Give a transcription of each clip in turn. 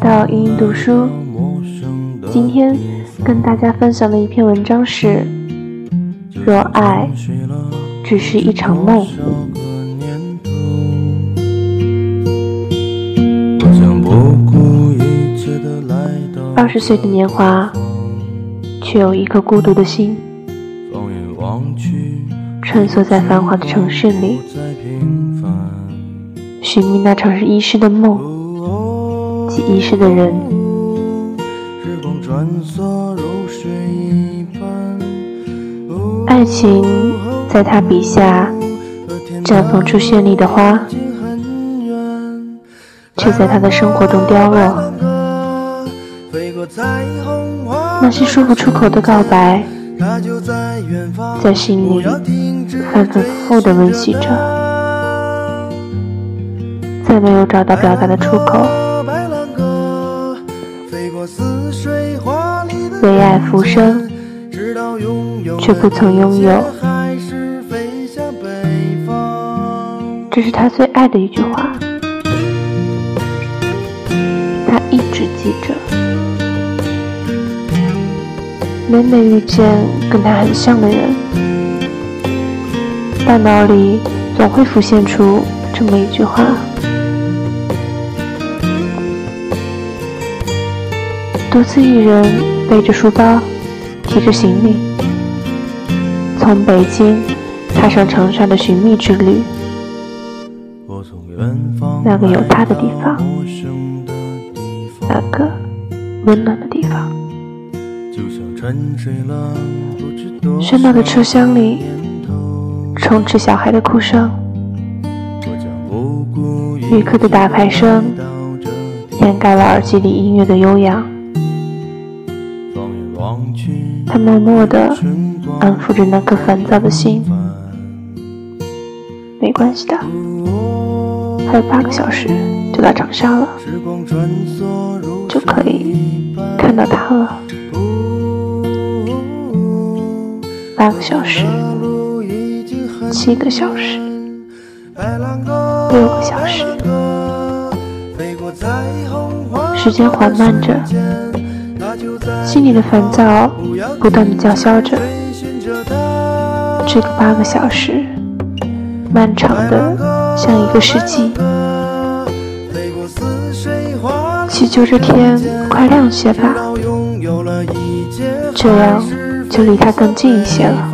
到英英读书。今天跟大家分享的一篇文章是：若爱只是一场梦。二十岁的年华，却有一颗孤独的心，穿梭在繁华的城市里。寻觅那场是遗失的梦及遗失的人。爱情在他笔下绽放出绚丽的花，却在他的生活中凋落。那些说不出口的告白，在心里反反复复地温习着。再没有找到表达的出口，为爱浮生，却不曾拥有。这是他最爱的一句话，他一直记着。每每遇见跟他很像的人，大脑里总会浮现出这么一句话。独自一人背着书包，提着行李，从北京踏上长沙的寻觅之旅。那个有他的地方，那个温暖的地方。喧闹的车厢里，充斥小孩的哭声，旅客的打牌声掩盖了耳机里音乐的悠扬。他默默地安抚着那颗烦躁的心，没关系的，还有八个小时就到长沙了，就可以看到他了。八个小时，七个小时，六个小时，时间缓慢着。心里的烦躁不断的叫嚣着，这个八个小时，漫长的像一个世纪。祈求这天快亮些吧，这样就离他更近一些了。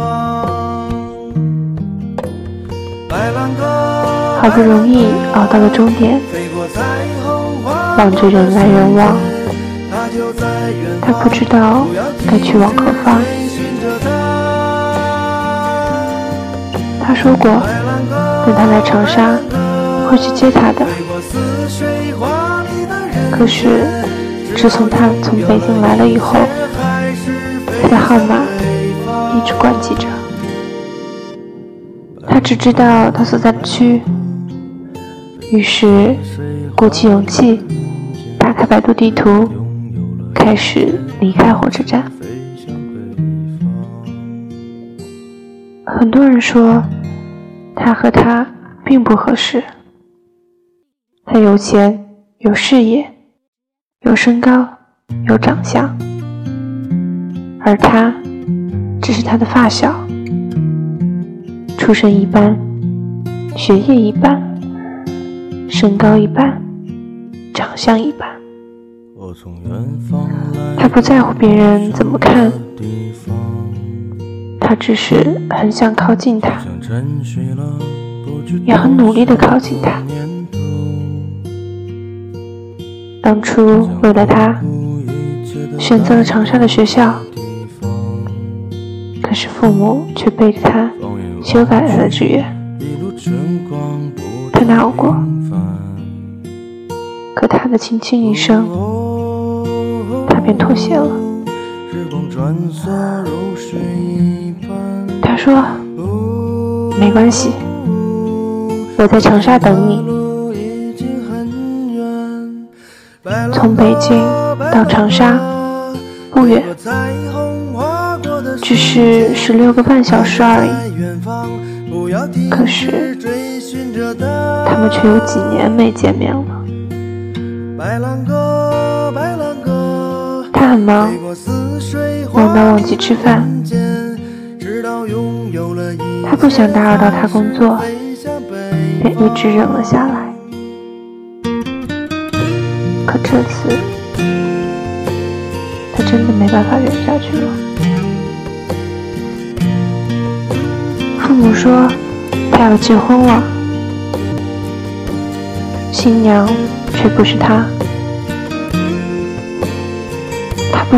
好不容易熬到了终点，望着人来人往。他不知道该去往何方。他说过，等他来长沙，会去接他的。可是，自从他从北京来了以后，他的号码一直关机着。他只知道他所在的区，于是鼓起勇气，打开百度地图。开始离开火车站，很多人说他和他并不合适。他有钱，有事业，有身高，有长相，而他只是他的发小，出身一般，学业一般，身高一般，长相一般。他不在乎别人怎么看，他只是很想靠近他，也很努力的靠近他。当初为了他，选择了长沙的学校，可是父母却背着他修改了志愿。他难过，可他的轻轻一声。便妥协了。他说：“没关系，我在长沙等你。从北京到长沙不远，只是十六个半小时而已。可是他们却有几年没见面了。”他很忙，忙到忘记吃饭。他不想打扰到他工作，便一直忍了下来。可这次，他真的没办法忍下去了。父母说他要结婚了，新娘却不是他。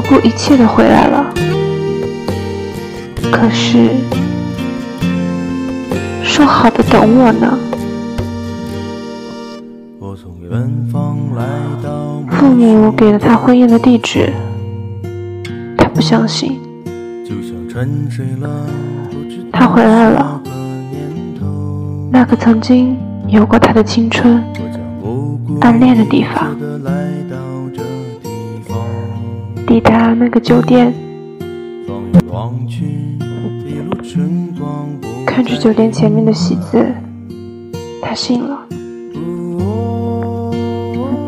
不顾一切的回来了，可是说好的等我呢？父母给了他婚宴的地址，他不相信。他回来了，那个曾经有过他的青春、暗恋的地方。抵达那个酒店，看着酒店前面的喜字，他信了。喜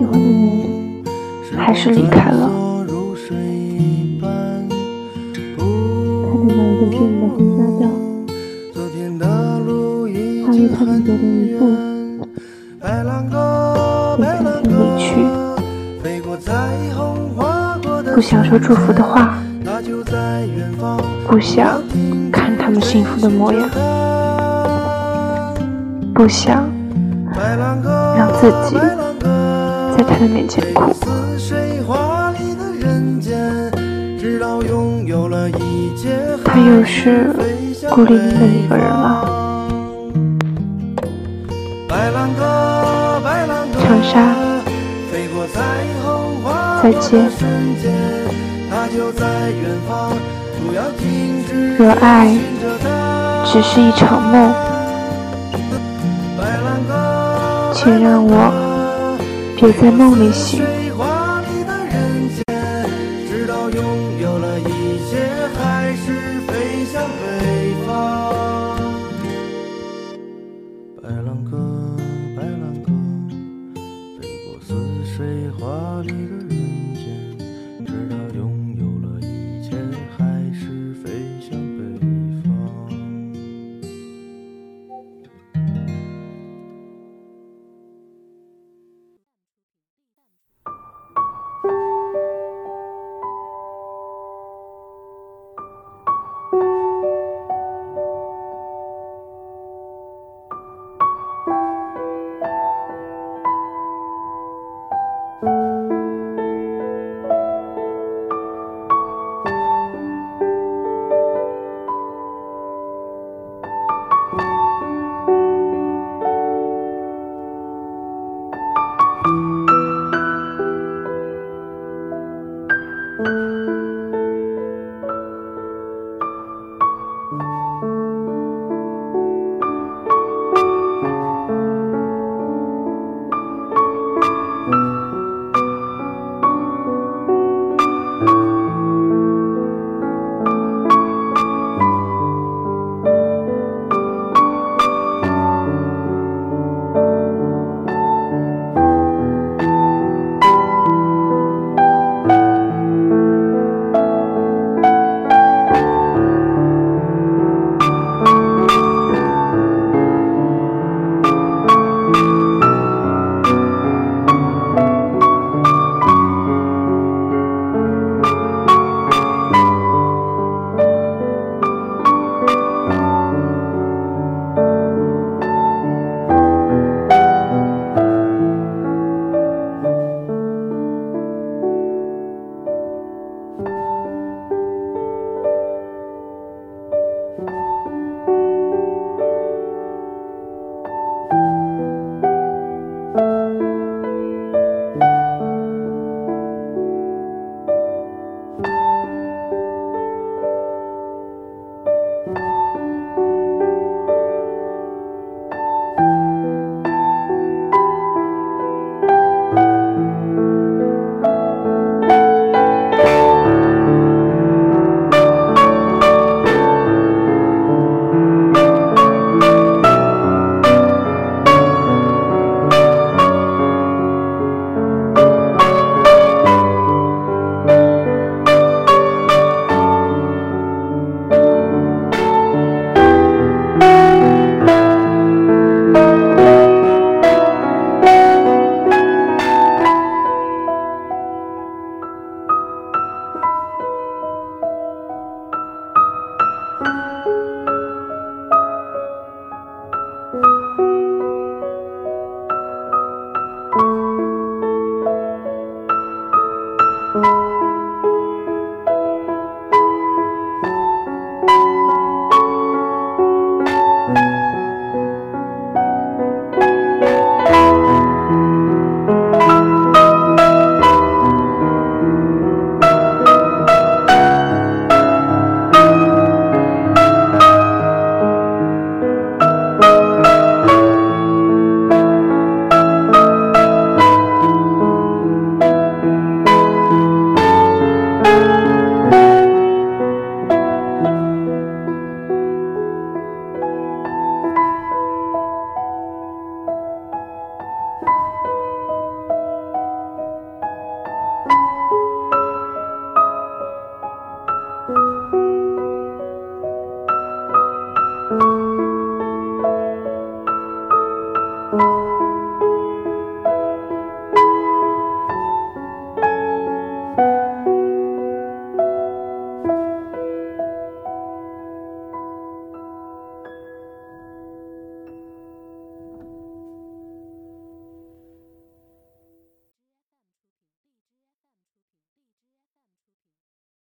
欢的人还是离开了。看着那一个炫的婚纱照，他为他们做的一步，不想说祝福的话，不想看他们幸福的模样，不想让自己在他的面前哭。他又是孤零零的一个人了。长沙，再见。若爱只是一场梦，请让我别在梦里醒。白